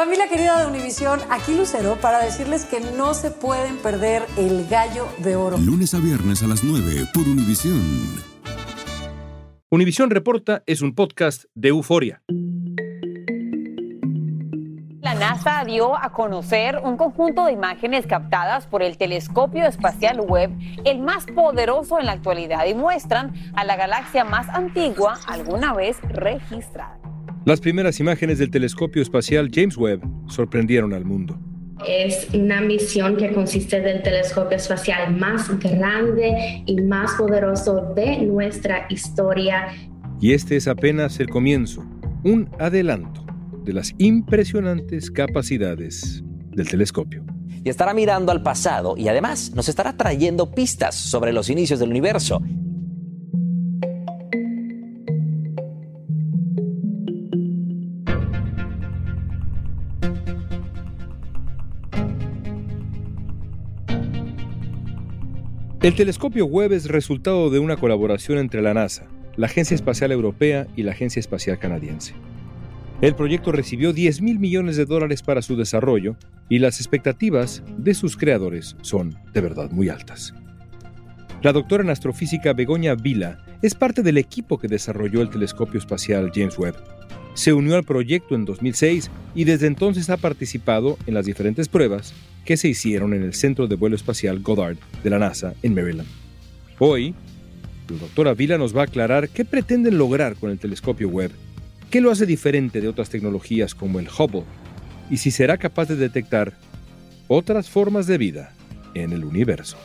Familia querida de Univisión, aquí Lucero para decirles que no se pueden perder el gallo de oro. Lunes a viernes a las 9 por Univisión. Univisión Reporta es un podcast de euforia. La NASA dio a conocer un conjunto de imágenes captadas por el telescopio espacial Webb, el más poderoso en la actualidad, y muestran a la galaxia más antigua alguna vez registrada. Las primeras imágenes del telescopio espacial James Webb sorprendieron al mundo. Es una misión que consiste del telescopio espacial más grande y más poderoso de nuestra historia. Y este es apenas el comienzo, un adelanto de las impresionantes capacidades del telescopio. Y estará mirando al pasado y además nos estará trayendo pistas sobre los inicios del universo. El telescopio Webb es resultado de una colaboración entre la NASA, la Agencia Espacial Europea y la Agencia Espacial Canadiense. El proyecto recibió 10 mil millones de dólares para su desarrollo y las expectativas de sus creadores son de verdad muy altas. La doctora en astrofísica Begoña Vila es parte del equipo que desarrolló el telescopio espacial James Webb. Se unió al proyecto en 2006 y desde entonces ha participado en las diferentes pruebas que se hicieron en el Centro de Vuelo Espacial Goddard de la NASA en Maryland. Hoy, la doctora Vila nos va a aclarar qué pretenden lograr con el telescopio Webb ¿Qué lo hace diferente de otras tecnologías como el Hubble? Y si será capaz de detectar otras formas de vida en el universo.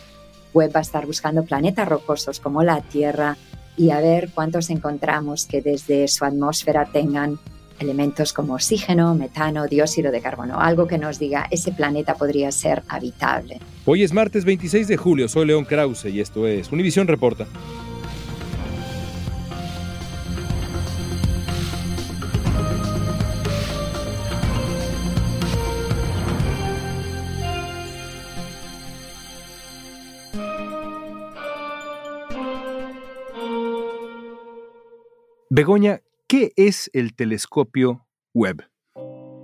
Webb va a estar buscando planetas rocosos como la Tierra y a ver cuántos encontramos que desde su atmósfera tengan elementos como oxígeno, metano, dióxido de carbono, algo que nos diga ese planeta podría ser habitable. Hoy es martes 26 de julio, soy León Krause y esto es Univisión Reporta. Begoña, ¿qué es el telescopio Webb?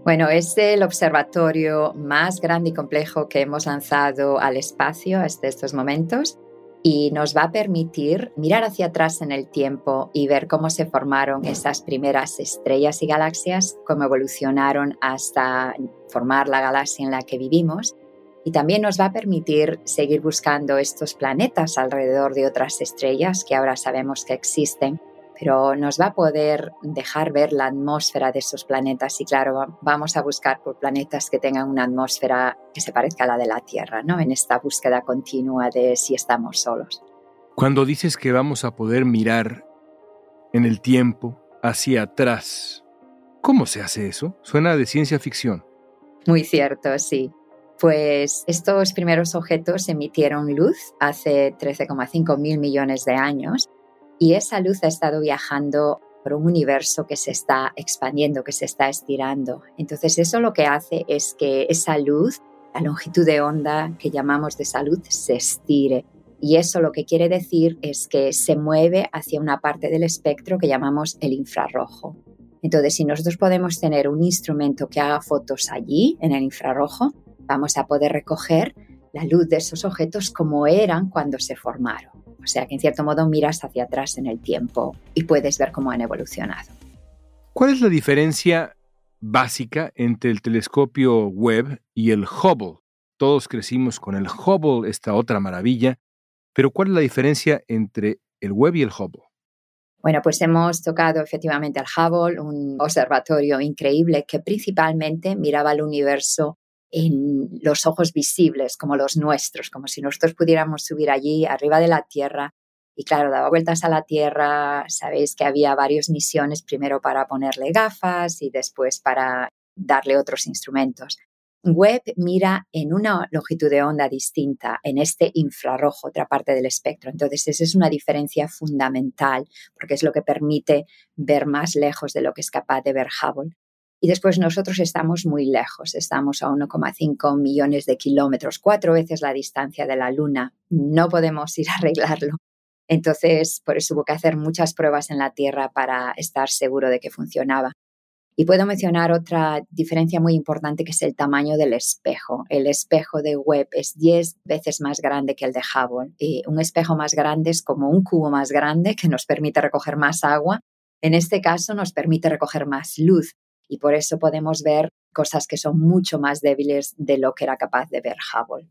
Bueno, es el observatorio más grande y complejo que hemos lanzado al espacio hasta estos momentos y nos va a permitir mirar hacia atrás en el tiempo y ver cómo se formaron esas primeras estrellas y galaxias, cómo evolucionaron hasta formar la galaxia en la que vivimos. Y también nos va a permitir seguir buscando estos planetas alrededor de otras estrellas que ahora sabemos que existen pero nos va a poder dejar ver la atmósfera de esos planetas y claro, vamos a buscar por planetas que tengan una atmósfera que se parezca a la de la Tierra, ¿no? En esta búsqueda continua de si estamos solos. Cuando dices que vamos a poder mirar en el tiempo hacia atrás, ¿cómo se hace eso? Suena de ciencia ficción. Muy cierto, sí. Pues estos primeros objetos emitieron luz hace 13,5 mil millones de años y esa luz ha estado viajando por un universo que se está expandiendo, que se está estirando. Entonces eso lo que hace es que esa luz, la longitud de onda que llamamos de esa luz, se estire. Y eso lo que quiere decir es que se mueve hacia una parte del espectro que llamamos el infrarrojo. Entonces, si nosotros podemos tener un instrumento que haga fotos allí, en el infrarrojo, vamos a poder recoger la luz de esos objetos como eran cuando se formaron. O sea que en cierto modo miras hacia atrás en el tiempo y puedes ver cómo han evolucionado. ¿Cuál es la diferencia básica entre el telescopio Webb y el Hubble? Todos crecimos con el Hubble, esta otra maravilla, pero ¿cuál es la diferencia entre el Webb y el Hubble? Bueno, pues hemos tocado efectivamente al Hubble, un observatorio increíble que principalmente miraba el universo en los ojos visibles como los nuestros, como si nosotros pudiéramos subir allí arriba de la Tierra. Y claro, daba vueltas a la Tierra, sabéis que había varias misiones, primero para ponerle gafas y después para darle otros instrumentos. Webb mira en una longitud de onda distinta, en este infrarrojo, otra parte del espectro. Entonces, esa es una diferencia fundamental, porque es lo que permite ver más lejos de lo que es capaz de ver Hubble. Y después nosotros estamos muy lejos, estamos a 1,5 millones de kilómetros, cuatro veces la distancia de la Luna. No podemos ir a arreglarlo. Entonces, por eso hubo que hacer muchas pruebas en la Tierra para estar seguro de que funcionaba. Y puedo mencionar otra diferencia muy importante que es el tamaño del espejo. El espejo de Webb es 10 veces más grande que el de Hubble. Y un espejo más grande es como un cubo más grande que nos permite recoger más agua. En este caso nos permite recoger más luz y por eso podemos ver cosas que son mucho más débiles de lo que era capaz de ver Hubble.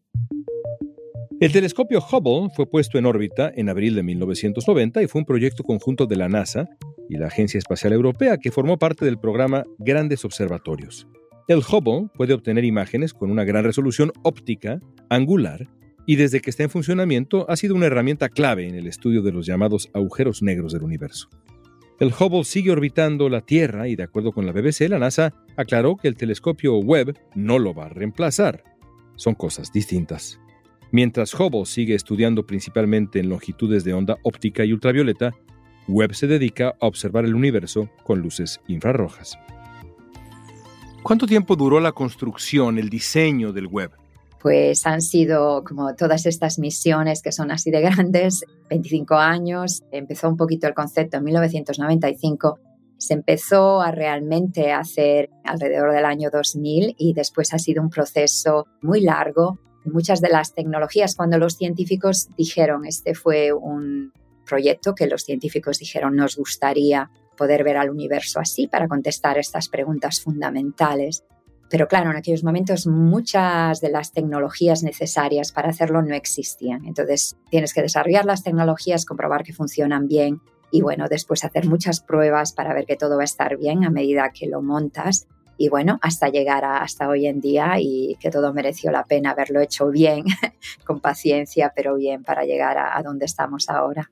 El telescopio Hubble fue puesto en órbita en abril de 1990 y fue un proyecto conjunto de la NASA y la Agencia Espacial Europea que formó parte del programa Grandes Observatorios. El Hubble puede obtener imágenes con una gran resolución óptica, angular, y desde que está en funcionamiento ha sido una herramienta clave en el estudio de los llamados agujeros negros del universo. El Hubble sigue orbitando la Tierra y de acuerdo con la BBC, la NASA aclaró que el telescopio Webb no lo va a reemplazar. Son cosas distintas. Mientras Hubble sigue estudiando principalmente en longitudes de onda óptica y ultravioleta, Webb se dedica a observar el universo con luces infrarrojas. ¿Cuánto tiempo duró la construcción, el diseño del Webb? Pues han sido como todas estas misiones que son así de grandes, 25 años. Empezó un poquito el concepto en 1995. Se empezó a realmente hacer alrededor del año 2000 y después ha sido un proceso muy largo muchas de las tecnologías, cuando los científicos dijeron, este fue un proyecto que los científicos dijeron, nos gustaría poder ver al universo así para contestar estas preguntas fundamentales. Pero claro, en aquellos momentos muchas de las tecnologías necesarias para hacerlo no existían. Entonces tienes que desarrollar las tecnologías, comprobar que funcionan bien y bueno, después hacer muchas pruebas para ver que todo va a estar bien a medida que lo montas y bueno, hasta llegar a, hasta hoy en día y que todo mereció la pena haberlo hecho bien, con paciencia, pero bien para llegar a, a donde estamos ahora.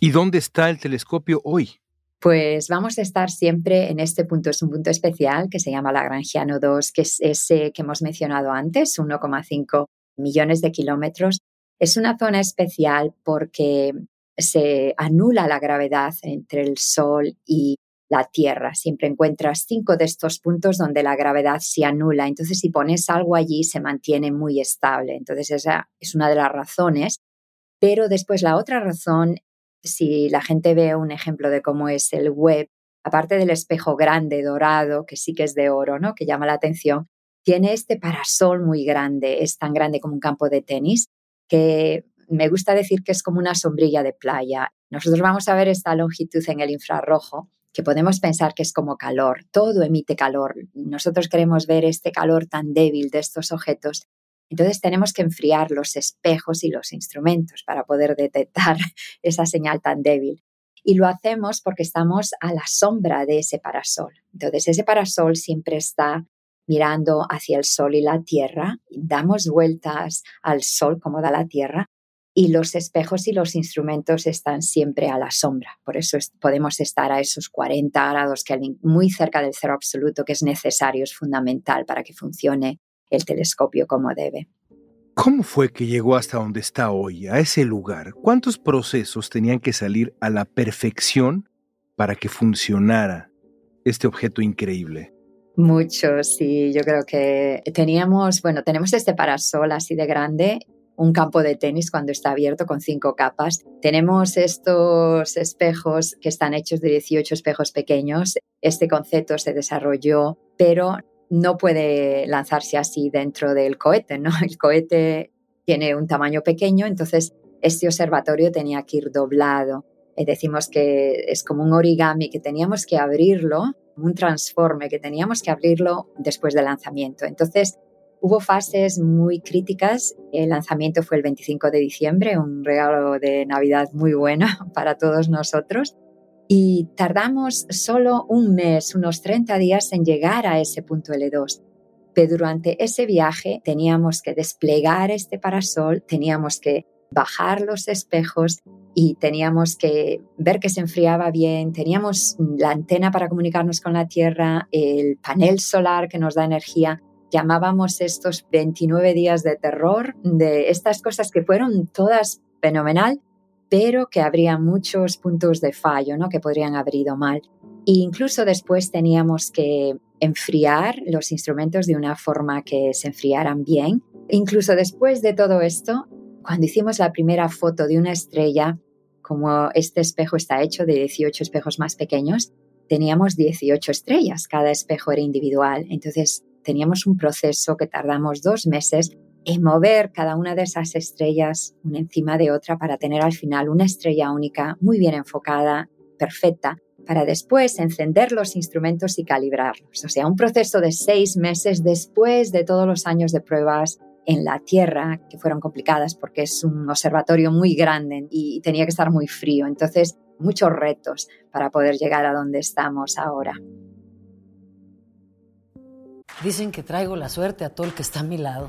¿Y dónde está el telescopio hoy? Pues vamos a estar siempre en este punto, es un punto especial que se llama Lagrangiano 2, que es ese que hemos mencionado antes, 1,5 millones de kilómetros. Es una zona especial porque se anula la gravedad entre el Sol y la Tierra. Siempre encuentras cinco de estos puntos donde la gravedad se anula. Entonces, si pones algo allí, se mantiene muy estable. Entonces, esa es una de las razones. Pero después la otra razón, si la gente ve un ejemplo de cómo es el web, aparte del espejo grande, dorado, que sí que es de oro, ¿no? Que llama la atención, tiene este parasol muy grande, es tan grande como un campo de tenis, que me gusta decir que es como una sombrilla de playa. Nosotros vamos a ver esta longitud en el infrarrojo que podemos pensar que es como calor, todo emite calor. Nosotros queremos ver este calor tan débil de estos objetos. Entonces tenemos que enfriar los espejos y los instrumentos para poder detectar esa señal tan débil. Y lo hacemos porque estamos a la sombra de ese parasol. Entonces ese parasol siempre está mirando hacia el sol y la tierra, damos vueltas al sol como da la tierra y los espejos y los instrumentos están siempre a la sombra. Por eso podemos estar a esos 40 grados Kelvin, muy cerca del cero absoluto, que es necesario, es fundamental para que funcione el telescopio como debe. ¿Cómo fue que llegó hasta donde está hoy, a ese lugar? ¿Cuántos procesos tenían que salir a la perfección para que funcionara este objeto increíble? Muchos, sí, yo creo que teníamos, bueno, tenemos este parasol así de grande un campo de tenis cuando está abierto con cinco capas. Tenemos estos espejos que están hechos de 18 espejos pequeños. Este concepto se desarrolló, pero no puede lanzarse así dentro del cohete, ¿no? El cohete tiene un tamaño pequeño, entonces este observatorio tenía que ir doblado. Y decimos que es como un origami que teníamos que abrirlo, un transforme que teníamos que abrirlo después del lanzamiento. Entonces, Hubo fases muy críticas. El lanzamiento fue el 25 de diciembre, un regalo de Navidad muy bueno para todos nosotros. Y tardamos solo un mes, unos 30 días en llegar a ese punto L2. Pero durante ese viaje teníamos que desplegar este parasol, teníamos que bajar los espejos y teníamos que ver que se enfriaba bien, teníamos la antena para comunicarnos con la Tierra, el panel solar que nos da energía llamábamos estos 29 días de terror, de estas cosas que fueron todas fenomenal, pero que habría muchos puntos de fallo, ¿no? Que podrían haber ido mal. E incluso después teníamos que enfriar los instrumentos de una forma que se enfriaran bien. Incluso después de todo esto, cuando hicimos la primera foto de una estrella, como este espejo está hecho de 18 espejos más pequeños, teníamos 18 estrellas, cada espejo era individual. Entonces teníamos un proceso que tardamos dos meses en mover cada una de esas estrellas una encima de otra para tener al final una estrella única muy bien enfocada, perfecta, para después encender los instrumentos y calibrarlos. O sea, un proceso de seis meses después de todos los años de pruebas en la Tierra, que fueron complicadas porque es un observatorio muy grande y tenía que estar muy frío. Entonces, muchos retos para poder llegar a donde estamos ahora. Dicen que traigo la suerte a todo el que está a mi lado.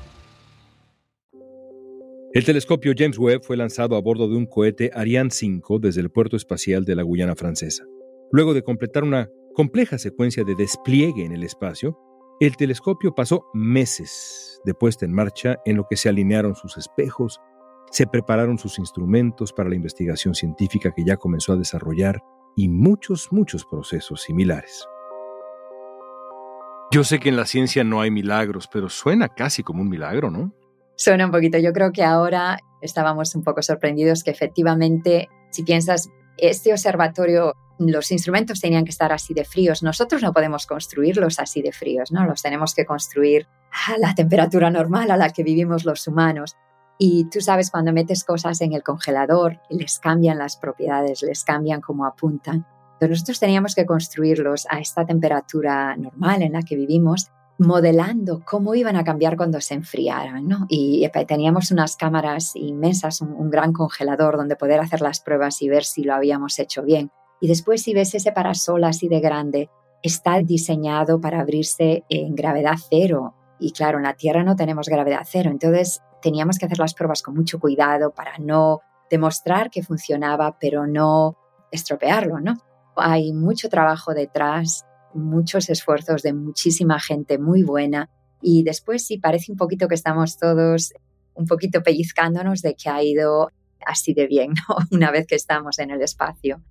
El telescopio James Webb fue lanzado a bordo de un cohete Ariane 5 desde el puerto espacial de la Guyana francesa. Luego de completar una compleja secuencia de despliegue en el espacio, el telescopio pasó meses de puesta en marcha en lo que se alinearon sus espejos, se prepararon sus instrumentos para la investigación científica que ya comenzó a desarrollar y muchos, muchos procesos similares. Yo sé que en la ciencia no hay milagros, pero suena casi como un milagro, ¿no? Suena un poquito. Yo creo que ahora estábamos un poco sorprendidos que efectivamente, si piensas, este observatorio, los instrumentos tenían que estar así de fríos. Nosotros no podemos construirlos así de fríos, ¿no? Los tenemos que construir a la temperatura normal a la que vivimos los humanos. Y tú sabes, cuando metes cosas en el congelador, les cambian las propiedades, les cambian cómo apuntan. Entonces nosotros teníamos que construirlos a esta temperatura normal en la que vivimos modelando cómo iban a cambiar cuando se enfriaran. ¿no? Y teníamos unas cámaras inmensas, un, gran congelador donde poder hacer las pruebas y ver si lo habíamos hecho bien. Y después si ves ese parasol así de grande, está diseñado para abrirse en gravedad cero. Y claro, en la Tierra no tenemos gravedad cero, entonces teníamos que hacer las pruebas con mucho cuidado para no demostrar que funcionaba, pero no estropearlo, ¿no? Hay mucho trabajo detrás muchos esfuerzos de muchísima gente muy buena y después sí parece un poquito que estamos todos un poquito pellizcándonos de que ha ido así de bien, ¿no? Una vez que estamos en el espacio.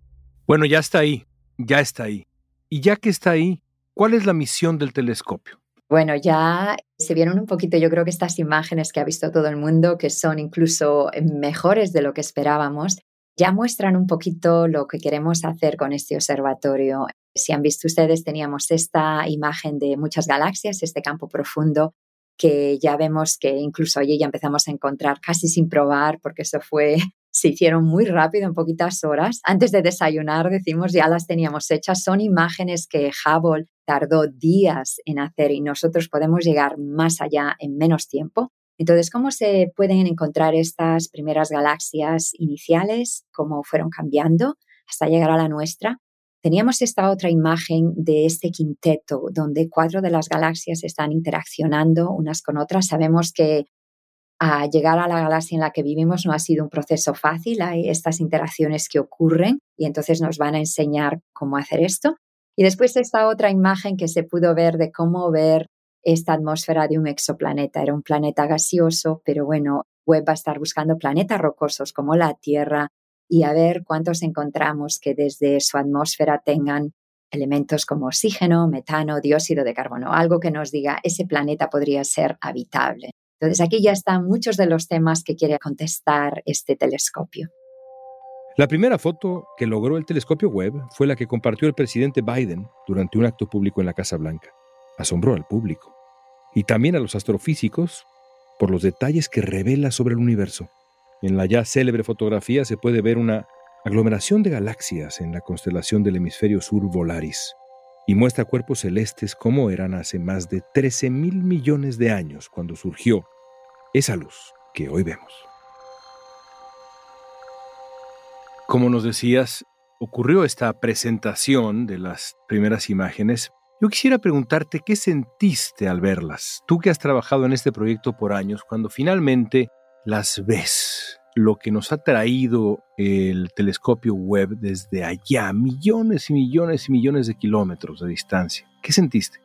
Bueno, ya está ahí, ya está ahí. Y ya que está ahí, ¿cuál es la misión del telescopio? Bueno, ya se vieron un poquito, yo creo que estas imágenes que ha visto todo el mundo, que son incluso mejores de lo que esperábamos, ya muestran un poquito lo que queremos hacer con este observatorio. Si han visto ustedes, teníamos esta imagen de muchas galaxias, este campo profundo, que ya vemos que incluso allí ya empezamos a encontrar casi sin probar, porque eso fue, se hicieron muy rápido, en poquitas horas. Antes de desayunar, decimos, ya las teníamos hechas. Son imágenes que Hubble tardó días en hacer y nosotros podemos llegar más allá en menos tiempo. Entonces, ¿cómo se pueden encontrar estas primeras galaxias iniciales? ¿Cómo fueron cambiando hasta llegar a la nuestra? Teníamos esta otra imagen de este quinteto, donde cuatro de las galaxias están interaccionando unas con otras. Sabemos que a llegar a la galaxia en la que vivimos no ha sido un proceso fácil, hay estas interacciones que ocurren y entonces nos van a enseñar cómo hacer esto. Y después esta otra imagen que se pudo ver de cómo ver esta atmósfera de un exoplaneta. Era un planeta gaseoso, pero bueno, Webb va a estar buscando planetas rocosos como la Tierra, y a ver cuántos encontramos que desde su atmósfera tengan elementos como oxígeno, metano, dióxido de carbono, algo que nos diga ese planeta podría ser habitable. Entonces aquí ya están muchos de los temas que quiere contestar este telescopio. La primera foto que logró el telescopio Webb fue la que compartió el presidente Biden durante un acto público en la Casa Blanca. Asombró al público y también a los astrofísicos por los detalles que revela sobre el universo. En la ya célebre fotografía se puede ver una aglomeración de galaxias en la constelación del hemisferio sur Volaris y muestra cuerpos celestes como eran hace más de 13 mil millones de años cuando surgió esa luz que hoy vemos. Como nos decías, ocurrió esta presentación de las primeras imágenes. Yo quisiera preguntarte qué sentiste al verlas, tú que has trabajado en este proyecto por años, cuando finalmente las ves, lo que nos ha traído el telescopio Webb desde allá, millones y millones y millones de kilómetros de distancia. ¿Qué sentiste?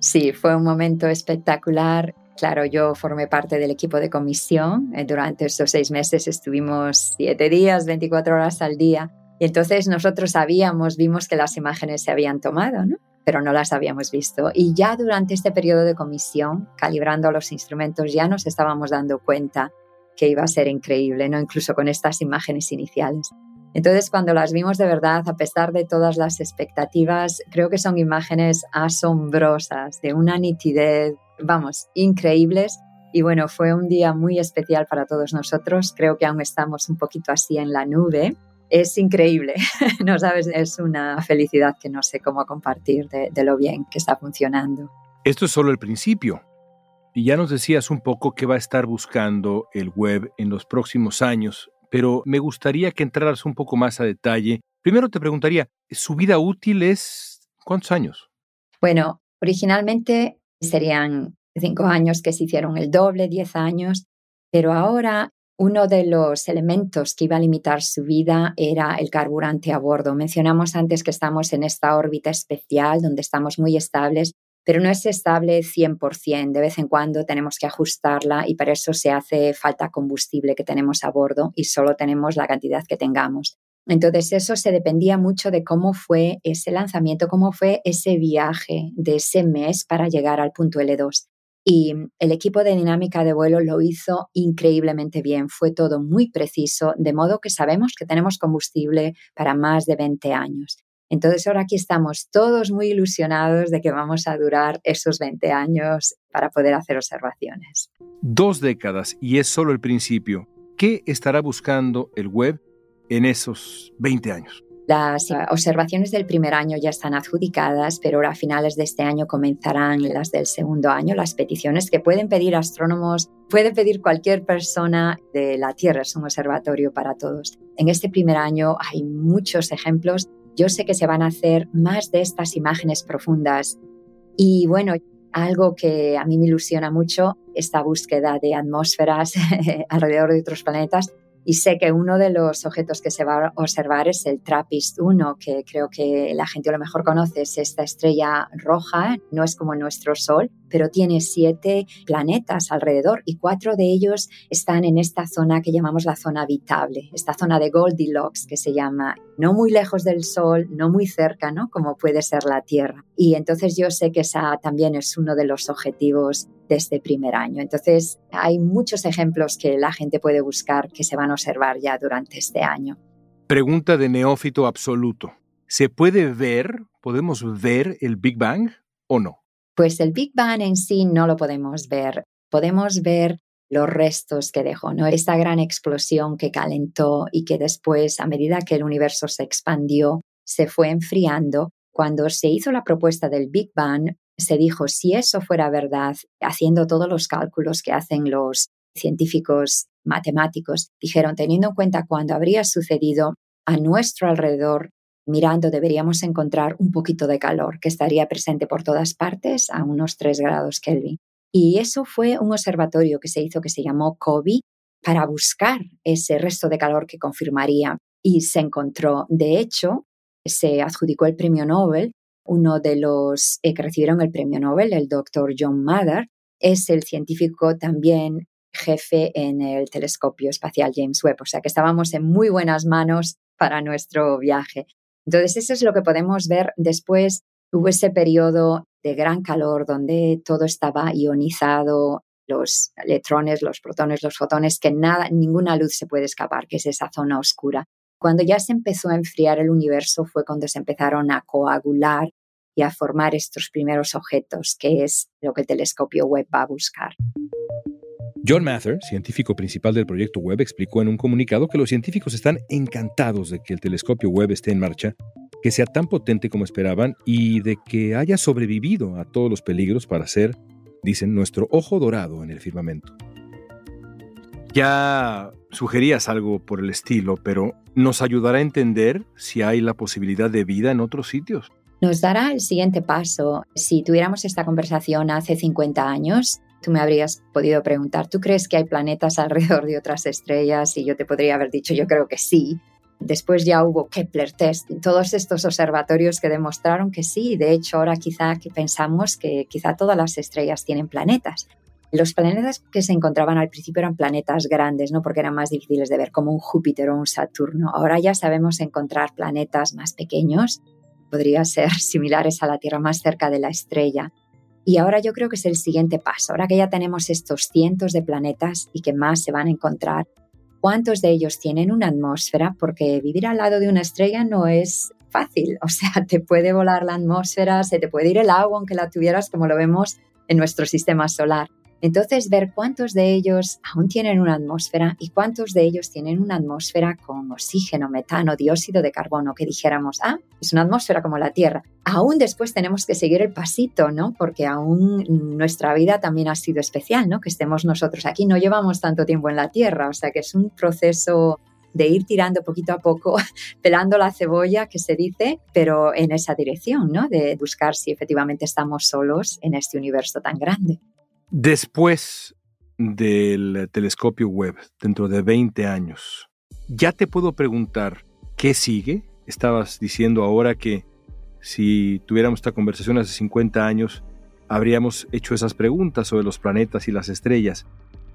Sí, fue un momento espectacular. Claro, yo formé parte del equipo de comisión. Eh, durante estos seis meses estuvimos siete días, 24 horas al día. Y entonces nosotros sabíamos, vimos que las imágenes se habían tomado, ¿no? pero no las habíamos visto. Y ya durante este periodo de comisión, calibrando los instrumentos, ya nos estábamos dando cuenta que iba a ser increíble, ¿no? incluso con estas imágenes iniciales. Entonces, cuando las vimos de verdad, a pesar de todas las expectativas, creo que son imágenes asombrosas, de una nitidez, vamos, increíbles. Y bueno, fue un día muy especial para todos nosotros. Creo que aún estamos un poquito así en la nube. Es increíble, no sabes, es una felicidad que no sé cómo compartir de, de lo bien que está funcionando. Esto es solo el principio. Y ya nos decías un poco qué va a estar buscando el web en los próximos años pero me gustaría que entraras un poco más a detalle. Primero te preguntaría, ¿su vida útil es cuántos años? Bueno, originalmente serían cinco años que se hicieron el doble, diez años, pero ahora uno de los elementos que iba a limitar su vida era el carburante a bordo. Mencionamos antes que estamos en esta órbita especial donde estamos muy estables pero no es estable 100%. De vez en cuando tenemos que ajustarla y para eso se hace falta combustible que tenemos a bordo y solo tenemos la cantidad que tengamos. Entonces eso se dependía mucho de cómo fue ese lanzamiento, cómo fue ese viaje de ese mes para llegar al punto L2. Y el equipo de dinámica de vuelo lo hizo increíblemente bien, fue todo muy preciso, de modo que sabemos que tenemos combustible para más de 20 años. Entonces ahora aquí estamos todos muy ilusionados de que vamos a durar esos 20 años para poder hacer observaciones. Dos décadas y es solo el principio. ¿Qué estará buscando el web en esos 20 años? Las observaciones del primer año ya están adjudicadas, pero ahora a finales de este año comenzarán las del segundo año, las peticiones que pueden pedir astrónomos, puede pedir cualquier persona de la Tierra, es un observatorio para todos. En este primer año hay muchos ejemplos yo sé que se van a hacer más de estas imágenes profundas. Y bueno, algo que a mí me ilusiona mucho, esta búsqueda de atmósferas alrededor de otros planetas, y sé que uno de los objetos que se va a observar es el TRAPPIST-1, que creo que la gente a lo mejor conoce, es esta estrella roja, no es como nuestro Sol, pero tiene siete planetas alrededor y cuatro de ellos están en esta zona que llamamos la zona habitable, esta zona de Goldilocks que se llama, no muy lejos del Sol, no muy cerca, ¿no? Como puede ser la Tierra. Y entonces yo sé que esa también es uno de los objetivos de este primer año. Entonces, hay muchos ejemplos que la gente puede buscar que se van a observar ya durante este año. Pregunta de neófito absoluto. ¿Se puede ver, podemos ver el Big Bang o no? Pues el Big Bang en sí no lo podemos ver. Podemos ver los restos que dejó, ¿no? Esta gran explosión que calentó y que después, a medida que el universo se expandió, se fue enfriando. Cuando se hizo la propuesta del Big Bang, se dijo, si eso fuera verdad, haciendo todos los cálculos que hacen los científicos matemáticos, dijeron, teniendo en cuenta cuando habría sucedido a nuestro alrededor, mirando, deberíamos encontrar un poquito de calor que estaría presente por todas partes a unos 3 grados Kelvin. Y eso fue un observatorio que se hizo que se llamó COBE para buscar ese resto de calor que confirmaría y se encontró. De hecho, se adjudicó el premio Nobel uno de los eh, que recibieron el premio Nobel, el doctor John Mather, es el científico también jefe en el telescopio espacial James Webb, o sea que estábamos en muy buenas manos para nuestro viaje. Entonces, eso es lo que podemos ver después. Hubo ese periodo de gran calor donde todo estaba ionizado, los electrones, los protones, los fotones, que nada, ninguna luz se puede escapar, que es esa zona oscura. Cuando ya se empezó a enfriar el universo fue cuando se empezaron a coagular y a formar estos primeros objetos, que es lo que el telescopio Webb va a buscar. John Mather, científico principal del proyecto Webb, explicó en un comunicado que los científicos están encantados de que el telescopio Webb esté en marcha, que sea tan potente como esperaban y de que haya sobrevivido a todos los peligros para ser, dicen, nuestro ojo dorado en el firmamento. Ya sugerías algo por el estilo, pero ¿nos ayudará a entender si hay la posibilidad de vida en otros sitios? Nos dará el siguiente paso. Si tuviéramos esta conversación hace 50 años, tú me habrías podido preguntar, ¿tú crees que hay planetas alrededor de otras estrellas? Y yo te podría haber dicho, yo creo que sí. Después ya hubo Kepler test, todos estos observatorios que demostraron que sí, de hecho ahora quizá pensamos que quizá todas las estrellas tienen planetas. Los planetas que se encontraban al principio eran planetas grandes, ¿no? Porque eran más difíciles de ver, como un Júpiter o un Saturno. Ahora ya sabemos encontrar planetas más pequeños, podría ser similares a la Tierra más cerca de la estrella. Y ahora yo creo que es el siguiente paso. Ahora que ya tenemos estos cientos de planetas y que más se van a encontrar, cuántos de ellos tienen una atmósfera, porque vivir al lado de una estrella no es fácil, o sea, te puede volar la atmósfera, se te puede ir el agua aunque la tuvieras como lo vemos en nuestro sistema solar. Entonces, ver cuántos de ellos aún tienen una atmósfera y cuántos de ellos tienen una atmósfera con oxígeno, metano, dióxido de carbono, que dijéramos, ah, es una atmósfera como la Tierra. Aún después tenemos que seguir el pasito, ¿no? Porque aún nuestra vida también ha sido especial, ¿no? Que estemos nosotros aquí, no llevamos tanto tiempo en la Tierra, o sea que es un proceso de ir tirando poquito a poco, pelando la cebolla, que se dice, pero en esa dirección, ¿no? De buscar si efectivamente estamos solos en este universo tan grande. Después del telescopio web, dentro de 20 años, ya te puedo preguntar, ¿qué sigue? Estabas diciendo ahora que si tuviéramos esta conversación hace 50 años, habríamos hecho esas preguntas sobre los planetas y las estrellas.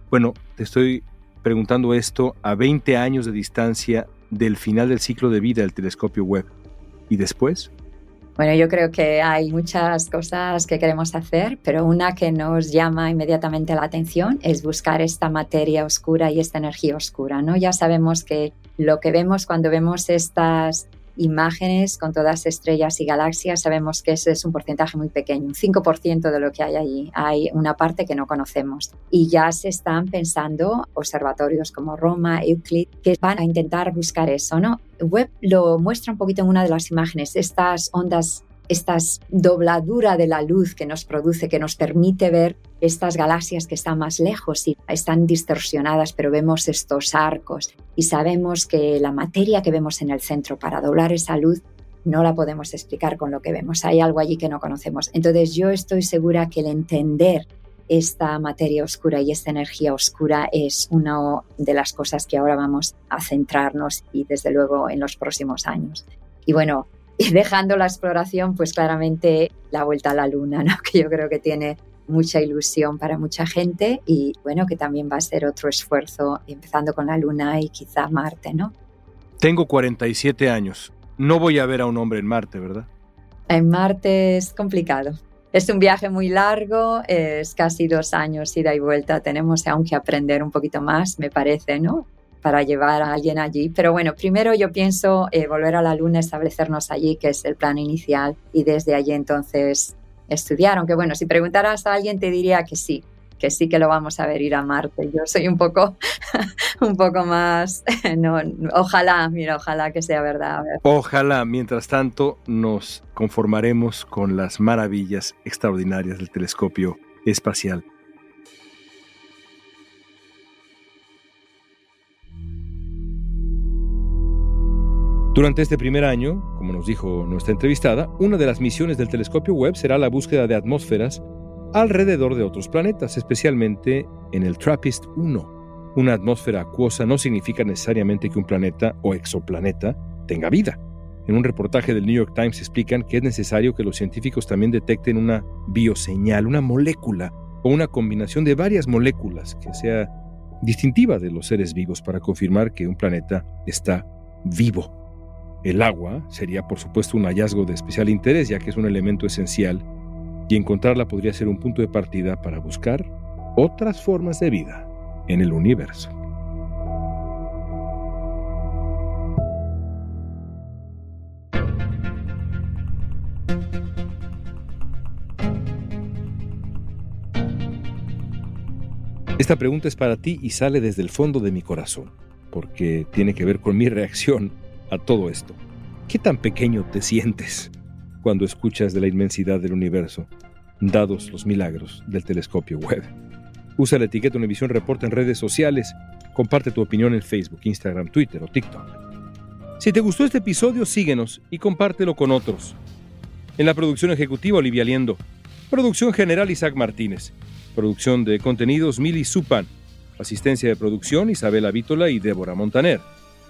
Bueno, te estoy preguntando esto a 20 años de distancia del final del ciclo de vida del telescopio web. ¿Y después? Bueno, yo creo que hay muchas cosas que queremos hacer, pero una que nos llama inmediatamente la atención es buscar esta materia oscura y esta energía oscura, ¿no? Ya sabemos que lo que vemos cuando vemos estas imágenes con todas estrellas y galaxias, sabemos que ese es un porcentaje muy pequeño, un 5% de lo que hay allí. Hay una parte que no conocemos. Y ya se están pensando observatorios como Roma, Euclid, que van a intentar buscar eso, ¿no? Webb lo muestra un poquito en una de las imágenes, estas ondas esta dobladura de la luz que nos produce, que nos permite ver estas galaxias que están más lejos y están distorsionadas, pero vemos estos arcos y sabemos que la materia que vemos en el centro para doblar esa luz no la podemos explicar con lo que vemos. Hay algo allí que no conocemos. Entonces yo estoy segura que el entender esta materia oscura y esta energía oscura es una de las cosas que ahora vamos a centrarnos y desde luego en los próximos años. Y bueno, y dejando la exploración, pues claramente la vuelta a la luna, ¿no? que yo creo que tiene mucha ilusión para mucha gente y bueno, que también va a ser otro esfuerzo, empezando con la luna y quizá Marte, ¿no? Tengo 47 años. No voy a ver a un hombre en Marte, ¿verdad? En Marte es complicado. Es un viaje muy largo, es casi dos años ida y vuelta. Tenemos aún que aprender un poquito más, me parece, ¿no? Para llevar a alguien allí. Pero bueno, primero yo pienso eh, volver a la Luna, establecernos allí, que es el plan inicial, y desde allí entonces estudiar. Aunque bueno, si preguntaras a alguien te diría que sí, que sí que lo vamos a ver ir a Marte. Yo soy un poco, un poco más, no, ojalá, mira, ojalá que sea verdad. Ojalá, mientras tanto, nos conformaremos con las maravillas extraordinarias del telescopio espacial. Durante este primer año, como nos dijo nuestra entrevistada, una de las misiones del telescopio Webb será la búsqueda de atmósferas alrededor de otros planetas, especialmente en el TRAPPIST-1. Una atmósfera acuosa no significa necesariamente que un planeta o exoplaneta tenga vida. En un reportaje del New York Times explican que es necesario que los científicos también detecten una bioseñal, una molécula o una combinación de varias moléculas que sea distintiva de los seres vivos para confirmar que un planeta está vivo. El agua sería por supuesto un hallazgo de especial interés ya que es un elemento esencial y encontrarla podría ser un punto de partida para buscar otras formas de vida en el universo. Esta pregunta es para ti y sale desde el fondo de mi corazón, porque tiene que ver con mi reacción todo esto. ¿Qué tan pequeño te sientes cuando escuchas de la inmensidad del universo, dados los milagros del telescopio web? Usa la etiqueta Univisión Report en redes sociales. Comparte tu opinión en Facebook, Instagram, Twitter o TikTok. Si te gustó este episodio, síguenos y compártelo con otros. En la producción ejecutiva, Olivia Liendo. Producción general, Isaac Martínez. Producción de contenidos, Mili Supan. Asistencia de producción, Isabela Vítola y Débora Montaner.